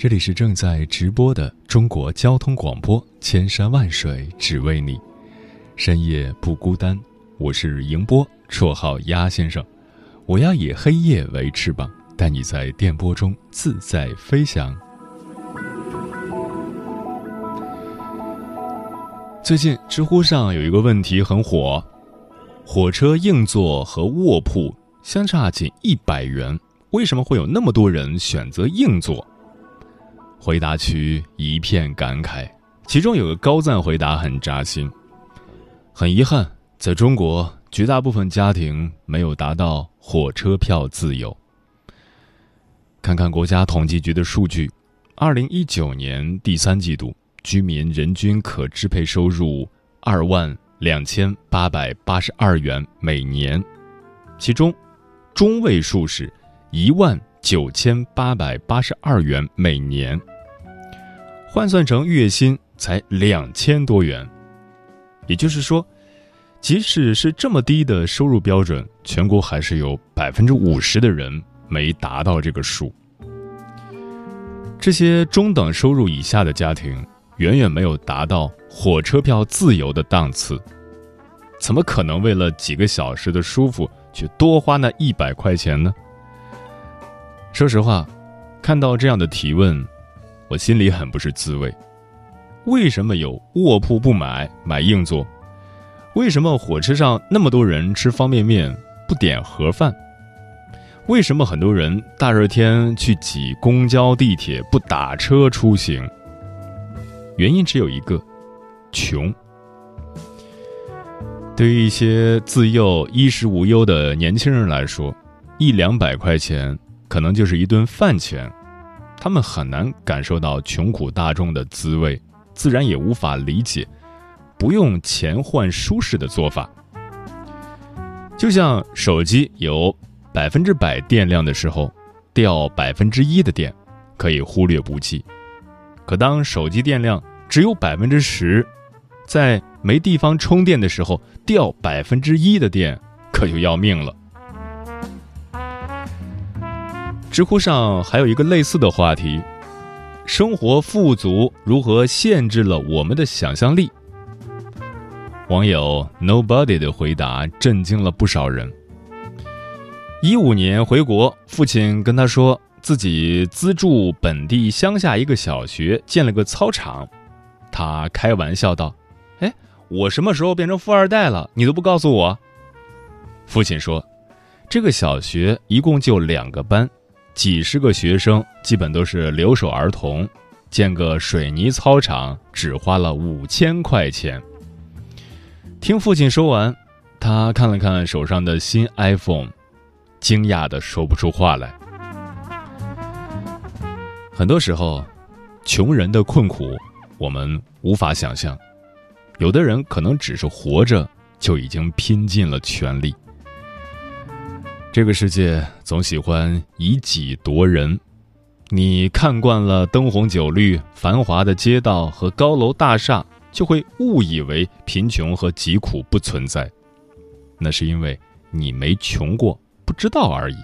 这里是正在直播的中国交通广播，千山万水只为你，深夜不孤单。我是迎波，绰号鸭先生。我要以黑夜为翅膀，带你在电波中自在飞翔。最近知乎上有一个问题很火：火车硬座和卧铺相差仅一百元。为什么会有那么多人选择硬座？回答区一片感慨，其中有个高赞回答很扎心。很遗憾，在中国，绝大部分家庭没有达到火车票自由。看看国家统计局的数据，二零一九年第三季度，居民人均可支配收入二万两千八百八十二元每年，其中中位数是。一万九千八百八十二元每年，换算成月薪才两千多元。也就是说，即使是这么低的收入标准，全国还是有百分之五十的人没达到这个数。这些中等收入以下的家庭，远远没有达到火车票自由的档次，怎么可能为了几个小时的舒服，去多花那一百块钱呢？说实话，看到这样的提问，我心里很不是滋味。为什么有卧铺不买，买硬座？为什么火车上那么多人吃方便面不点盒饭？为什么很多人大热天去挤公交、地铁不打车出行？原因只有一个：穷。对于一些自幼衣食无忧的年轻人来说，一两百块钱。可能就是一顿饭钱，他们很难感受到穷苦大众的滋味，自然也无法理解不用钱换舒适的做法。就像手机有百分之百电量的时候，掉百分之一的电可以忽略不计，可当手机电量只有百分之十，在没地方充电的时候，掉百分之一的电可就要命了。知乎上还有一个类似的话题：生活富足如何限制了我们的想象力？网友 Nobody 的回答震惊了不少人。一五年回国，父亲跟他说自己资助本地乡下一个小学建了个操场，他开玩笑道：“哎，我什么时候变成富二代了？你都不告诉我。”父亲说：“这个小学一共就两个班。”几十个学生基本都是留守儿童，建个水泥操场只花了五千块钱。听父亲说完，他看了看手上的新 iPhone，惊讶的说不出话来。很多时候，穷人的困苦我们无法想象，有的人可能只是活着就已经拼尽了全力。这个世界总喜欢以己夺人，你看惯了灯红酒绿、繁华的街道和高楼大厦，就会误以为贫穷和疾苦不存在。那是因为你没穷过，不知道而已。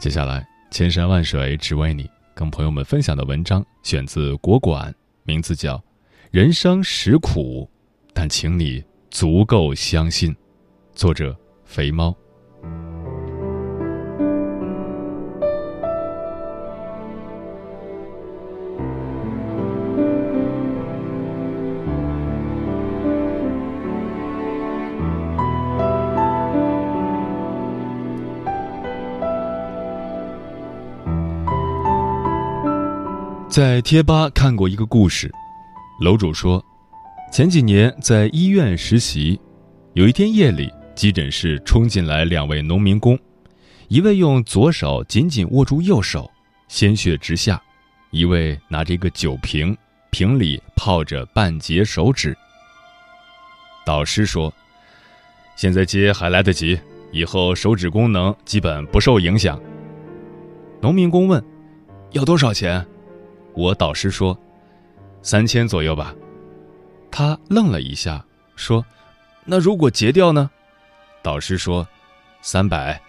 接下来，千山万水只为你，跟朋友们分享的文章选自国馆，名字叫《人生实苦，但请你足够相信》，作者肥猫。在贴吧看过一个故事，楼主说，前几年在医院实习，有一天夜里。急诊室冲进来两位农民工，一位用左手紧紧握住右手，鲜血直下；一位拿着一个酒瓶，瓶里泡着半截手指。导师说：“现在接还来得及，以后手指功能基本不受影响。”农民工问：“要多少钱？”我导师说：“三千左右吧。”他愣了一下，说：“那如果截掉呢？”导师说：“三百。”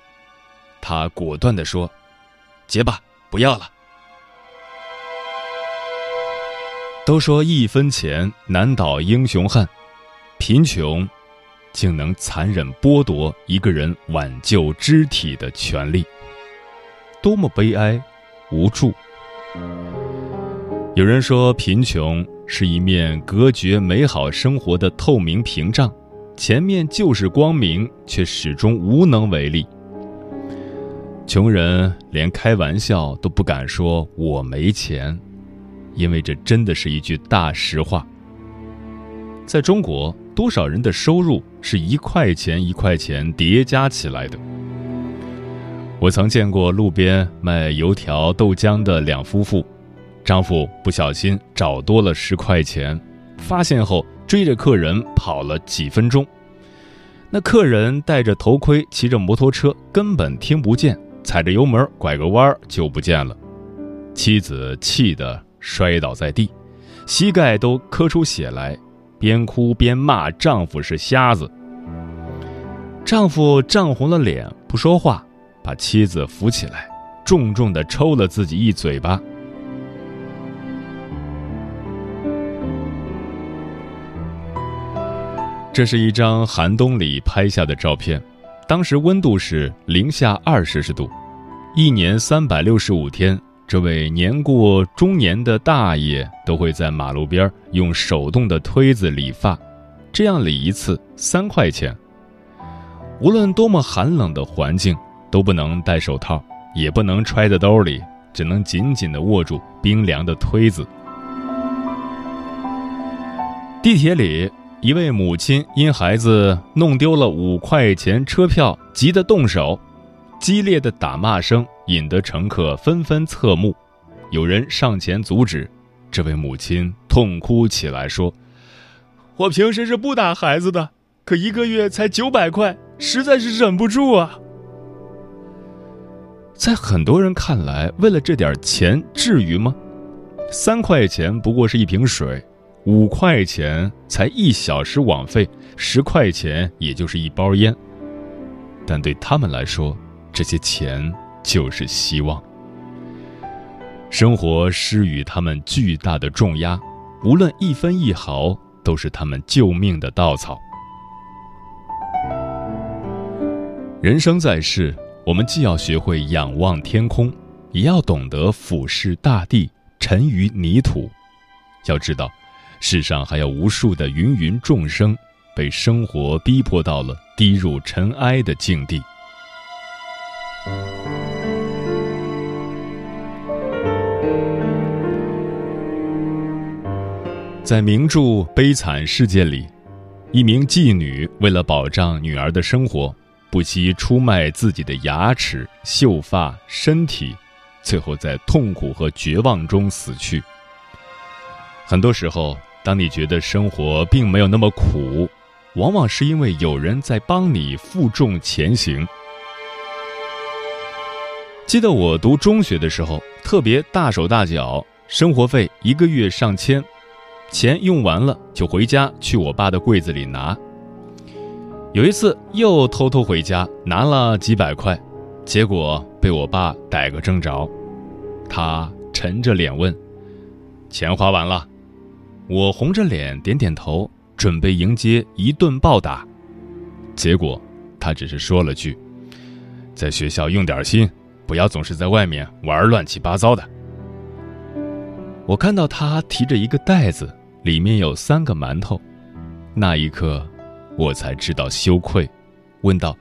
他果断地说：“结吧，不要了。”都说一分钱难倒英雄汉，贫穷竟能残忍剥夺一个人挽救肢体的权利，多么悲哀、无助！有人说，贫穷是一面隔绝美好生活的透明屏障。前面就是光明，却始终无能为力。穷人连开玩笑都不敢说“我没钱”，因为这真的是一句大实话。在中国，多少人的收入是一块钱一块钱叠加起来的？我曾见过路边卖油条、豆浆的两夫妇，丈夫不小心找多了十块钱，发现后。追着客人跑了几分钟，那客人戴着头盔，骑着摩托车，根本听不见，踩着油门拐个弯就不见了。妻子气得摔倒在地，膝盖都磕出血来，边哭边骂丈夫是瞎子。丈夫涨红了脸，不说话，把妻子扶起来，重重的抽了自己一嘴巴。这是一张寒冬里拍下的照片，当时温度是零下二摄氏度，一年三百六十五天，这位年过中年的大爷都会在马路边用手动的推子理发，这样理一次三块钱。无论多么寒冷的环境，都不能戴手套，也不能揣在兜里，只能紧紧地握住冰凉的推子。地铁里。一位母亲因孩子弄丢了五块钱车票，急得动手，激烈的打骂声引得乘客纷纷侧目。有人上前阻止，这位母亲痛哭起来说：“我平时是不打孩子的，可一个月才九百块，实在是忍不住啊。”在很多人看来，为了这点钱，至于吗？三块钱不过是一瓶水。五块钱才一小时网费，十块钱也就是一包烟。但对他们来说，这些钱就是希望。生活施予他们巨大的重压，无论一分一毫，都是他们救命的稻草。人生在世，我们既要学会仰望天空，也要懂得俯视大地，沉于泥土。要知道。世上还有无数的芸芸众生，被生活逼迫到了低入尘埃的境地。在名著《悲惨世界》里，一名妓女为了保障女儿的生活，不惜出卖自己的牙齿、秀发、身体，最后在痛苦和绝望中死去。很多时候。当你觉得生活并没有那么苦，往往是因为有人在帮你负重前行。记得我读中学的时候，特别大手大脚，生活费一个月上千，钱用完了就回家去我爸的柜子里拿。有一次又偷偷回家拿了几百块，结果被我爸逮个正着，他沉着脸问：“钱花完了？”我红着脸点点头，准备迎接一顿暴打，结果他只是说了句：“在学校用点心，不要总是在外面玩乱七八糟的。”我看到他提着一个袋子，里面有三个馒头，那一刻我才知道羞愧，问道：“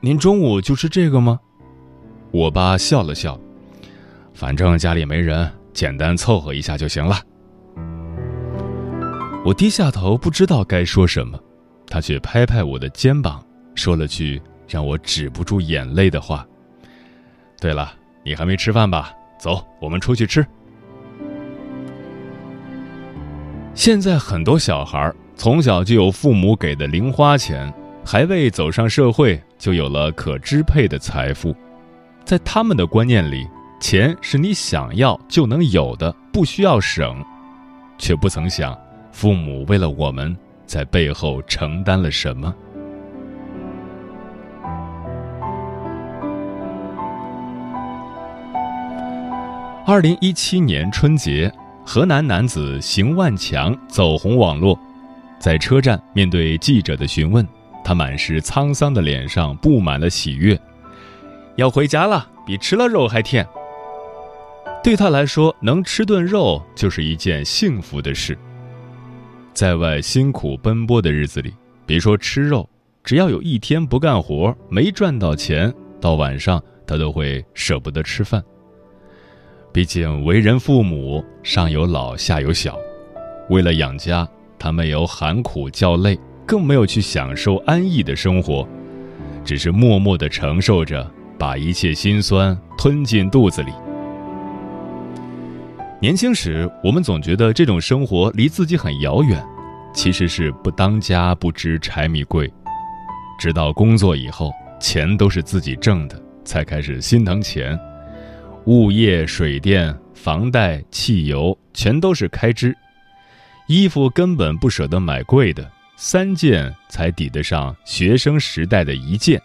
您中午就吃这个吗？”我爸笑了笑：“反正家里没人，简单凑合一下就行了。”我低下头，不知道该说什么，他却拍拍我的肩膀，说了句让我止不住眼泪的话。对了，你还没吃饭吧？走，我们出去吃。现在很多小孩从小就有父母给的零花钱，还未走上社会就有了可支配的财富，在他们的观念里，钱是你想要就能有的，不需要省，却不曾想父母为了我们在背后承担了什么。二零一七年春节，河南男子邢万强走红网络。在车站面对记者的询问，他满是沧桑的脸上布满了喜悦。要回家了，比吃了肉还甜。对他来说，能吃顿肉就是一件幸福的事。在外辛苦奔波的日子里，别说吃肉，只要有一天不干活，没赚到钱，到晚上他都会舍不得吃饭。毕竟为人父母，上有老下有小，为了养家，他没有喊苦叫累，更没有去享受安逸的生活，只是默默地承受着，把一切辛酸吞进肚子里。年轻时，我们总觉得这种生活离自己很遥远，其实是不当家不知柴米贵，直到工作以后，钱都是自己挣的，才开始心疼钱。物业、水电、房贷、汽油，全都是开支。衣服根本不舍得买贵的，三件才抵得上学生时代的一件。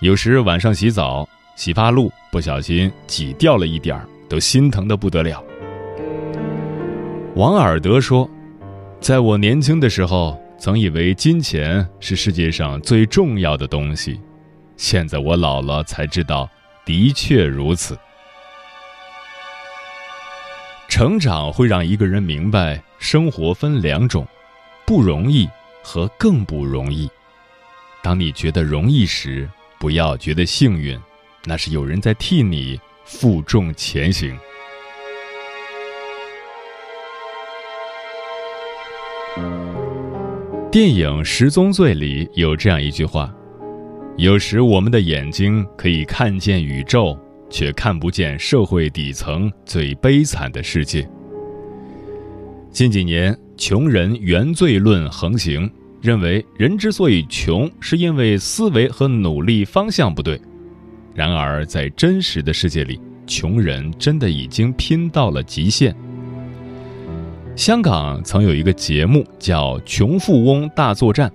有时晚上洗澡，洗发露不小心挤掉了一点儿，都心疼的不得了。王尔德说：“在我年轻的时候，曾以为金钱是世界上最重要的东西，现在我老了才知道。”的确如此，成长会让一个人明白，生活分两种，不容易和更不容易。当你觉得容易时，不要觉得幸运，那是有人在替你负重前行。电影《十宗罪》里有这样一句话。有时，我们的眼睛可以看见宇宙，却看不见社会底层最悲惨的世界。近几年，穷人原罪论横行，认为人之所以穷，是因为思维和努力方向不对。然而，在真实的世界里，穷人真的已经拼到了极限。香港曾有一个节目叫《穷富翁大作战》，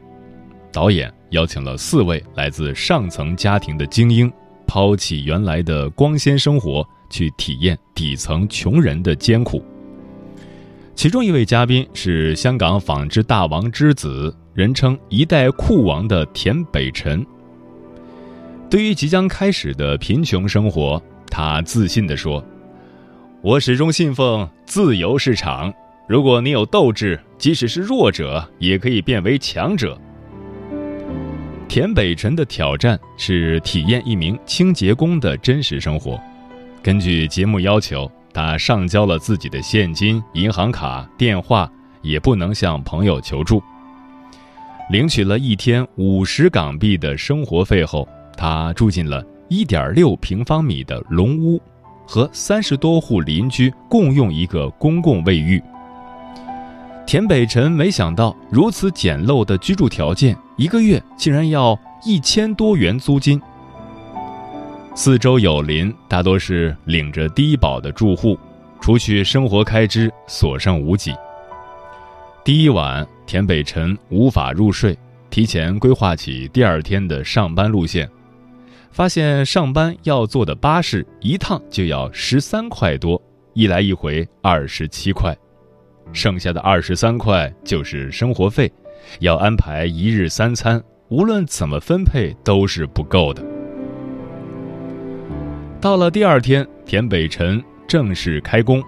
导演。邀请了四位来自上层家庭的精英，抛弃原来的光鲜生活，去体验底层穷人的艰苦。其中一位嘉宾是香港纺织大王之子，人称“一代酷王”的田北辰。对于即将开始的贫穷生活，他自信地说：“我始终信奉自由市场。如果你有斗志，即使是弱者，也可以变为强者。”田北辰的挑战是体验一名清洁工的真实生活。根据节目要求，他上交了自己的现金、银行卡、电话，也不能向朋友求助。领取了一天五十港币的生活费后，他住进了一点六平方米的龙屋，和三十多户邻居共用一个公共卫浴。田北辰没想到，如此简陋的居住条件，一个月竟然要一千多元租金。四周有邻，大多是领着低保的住户，除去生活开支，所剩无几。第一晚，田北辰无法入睡，提前规划起第二天的上班路线，发现上班要坐的巴士一趟就要十三块多，一来一回二十七块。剩下的二十三块就是生活费，要安排一日三餐，无论怎么分配都是不够的。到了第二天，田北辰正式开工，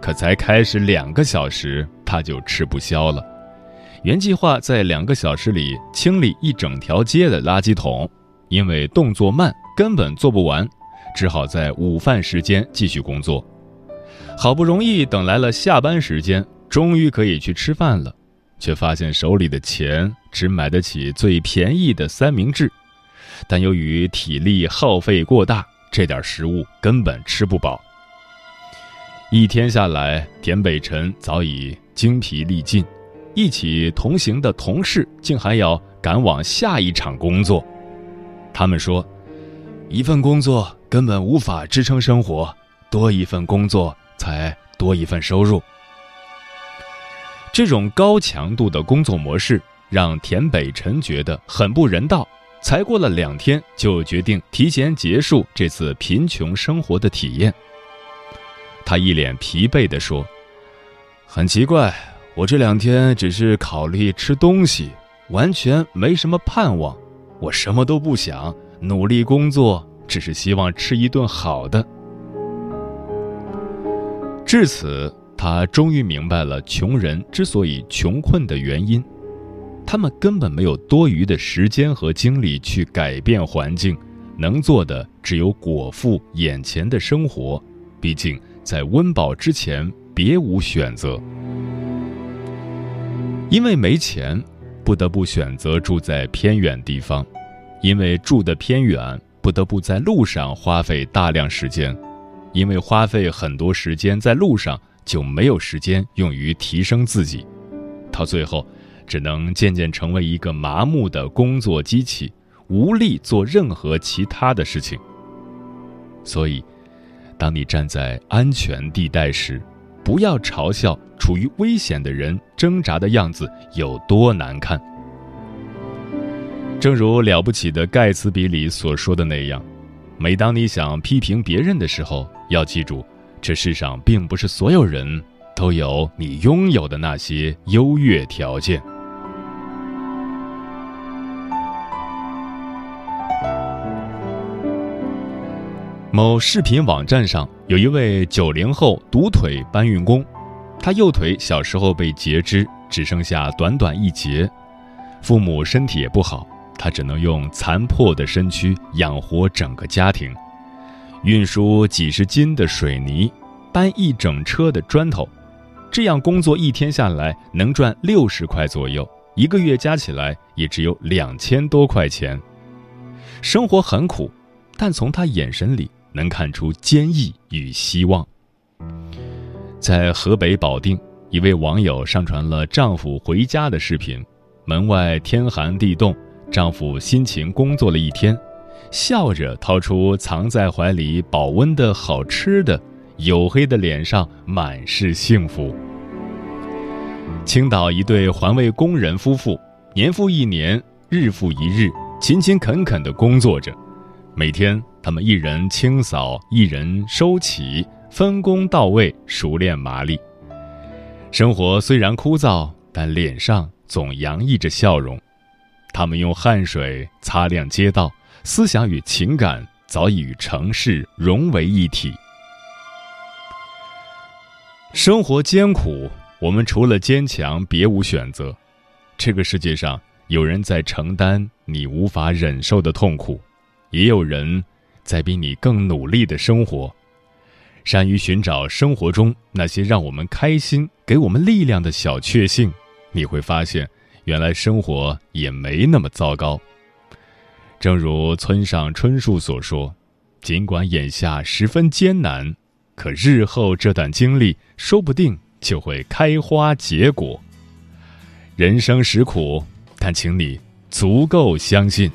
可才开始两个小时，他就吃不消了。原计划在两个小时里清理一整条街的垃圾桶，因为动作慢，根本做不完，只好在午饭时间继续工作。好不容易等来了下班时间，终于可以去吃饭了。却发现手里的钱只买得起最便宜的三明治，但由于体力耗费过大，这点食物根本吃不饱。一天下来，田北辰早已精疲力尽，一起同行的同事竟还要赶往下一场工作。他们说，一份工作根本无法支撑生活，多一份工作才多一份收入。这种高强度的工作模式让田北辰觉得很不人道，才过了两天就决定提前结束这次贫穷生活的体验。他一脸疲惫地说：“很奇怪，我这两天只是考虑吃东西，完全没什么盼望。我什么都不想，努力工作，只是希望吃一顿好的。”至此。他终于明白了穷人之所以穷困的原因，他们根本没有多余的时间和精力去改变环境，能做的只有果腹眼前的生活。毕竟在温饱之前别无选择。因为没钱，不得不选择住在偏远地方；因为住的偏远，不得不在路上花费大量时间；因为花费很多时间在路上。就没有时间用于提升自己，到最后，只能渐渐成为一个麻木的工作机器，无力做任何其他的事情。所以，当你站在安全地带时，不要嘲笑处于危险的人挣扎的样子有多难看。正如了不起的盖茨比里所说的那样，每当你想批评别人的时候，要记住。这世上并不是所有人都有你拥有的那些优越条件。某视频网站上有一位九零后独腿搬运工，他右腿小时候被截肢，只剩下短短一截，父母身体也不好，他只能用残破的身躯养活整个家庭。运输几十斤的水泥，搬一整车的砖头，这样工作一天下来能赚六十块左右，一个月加起来也只有两千多块钱。生活很苦，但从他眼神里能看出坚毅与希望。在河北保定，一位网友上传了丈夫回家的视频，门外天寒地冻，丈夫辛勤工作了一天。笑着掏出藏在怀里保温的好吃的，黝黑的脸上满是幸福。青岛一对环卫工人夫妇，年复一年，日复一日，勤勤恳恳地工作着。每天，他们一人清扫，一人收起，分工到位，熟练麻利。生活虽然枯燥，但脸上总洋溢着笑容。他们用汗水擦亮街道。思想与情感早已与城市融为一体。生活艰苦，我们除了坚强别无选择。这个世界上，有人在承担你无法忍受的痛苦，也有人在比你更努力的生活。善于寻找生活中那些让我们开心、给我们力量的小确幸，你会发现，原来生活也没那么糟糕。正如村上春树所说：“尽管眼下十分艰难，可日后这段经历说不定就会开花结果。人生实苦，但请你足够相信。”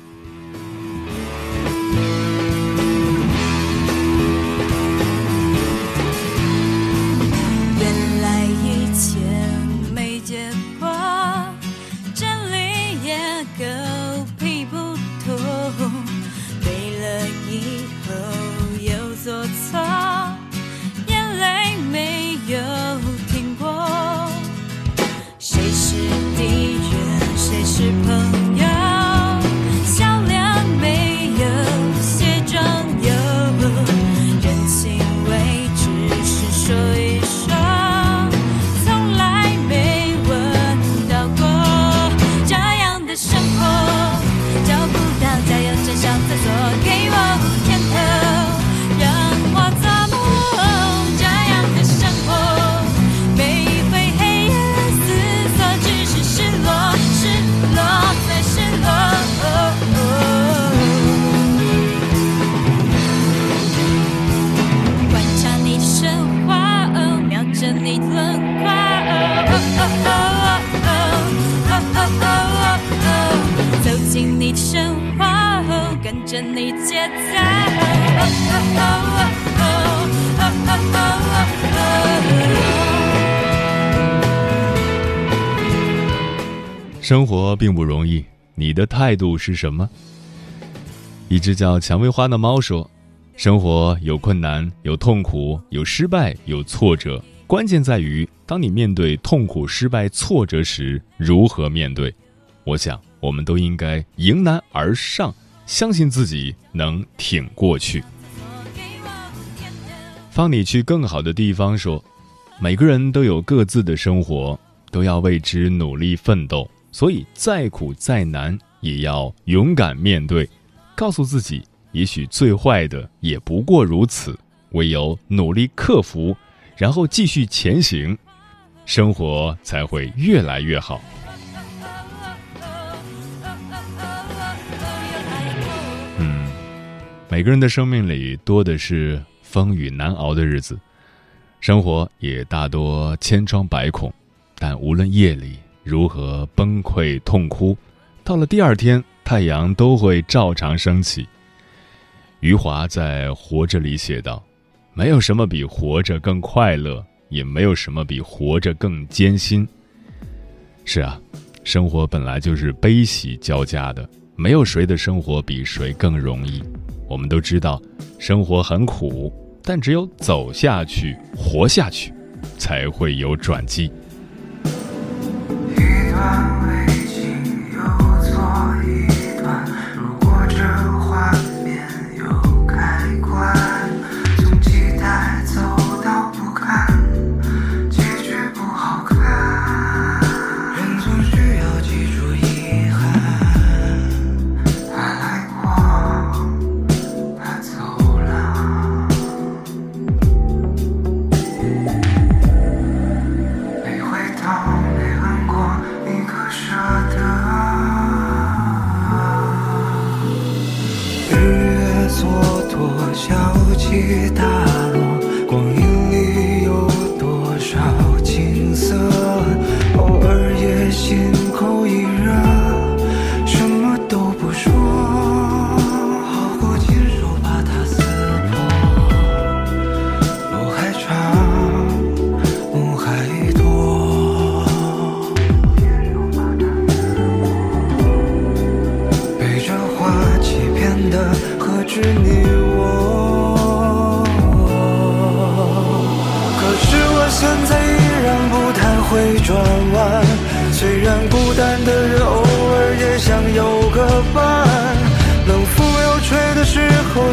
生活并不容易，你的态度是什么？一只叫蔷薇花的猫说：“生活有困难，有痛苦，有失败，有挫折。关键在于，当你面对痛苦、失败、挫折时，如何面对？我想，我们都应该迎难而上，相信自己能挺过去。”放你去更好的地方说：“每个人都有各自的生活，都要为之努力奋斗。”所以，再苦再难，也要勇敢面对，告诉自己，也许最坏的也不过如此。唯有努力克服，然后继续前行，生活才会越来越好。嗯，每个人的生命里多的是风雨难熬的日子，生活也大多千疮百孔，但无论夜里。如何崩溃痛哭，到了第二天，太阳都会照常升起。余华在《活着》里写道：“没有什么比活着更快乐，也没有什么比活着更艰辛。”是啊，生活本来就是悲喜交加的，没有谁的生活比谁更容易。我们都知道，生活很苦，但只有走下去、活下去，才会有转机。为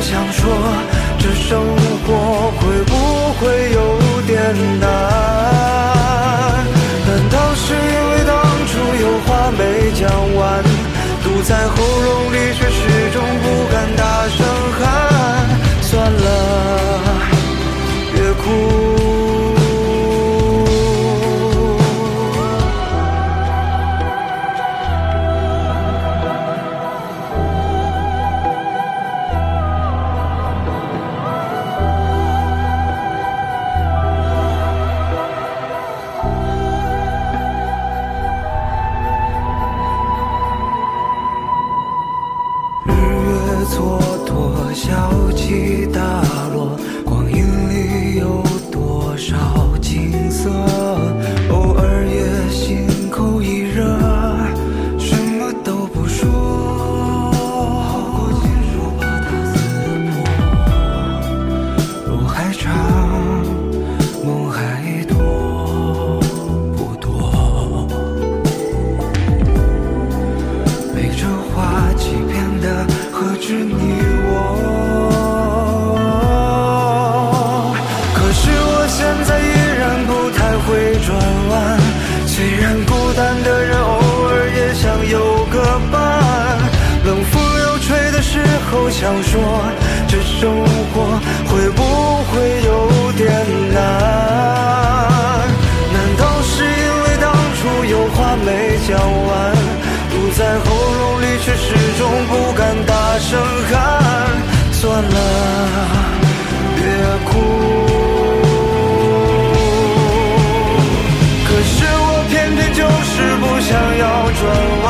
想说这生只你我，可是我现在依然不太会转弯，虽然孤单的人偶尔也想有个伴，冷风又吹的时候，想说这生活。了，别哭。可是我偏偏就是不想要转弯，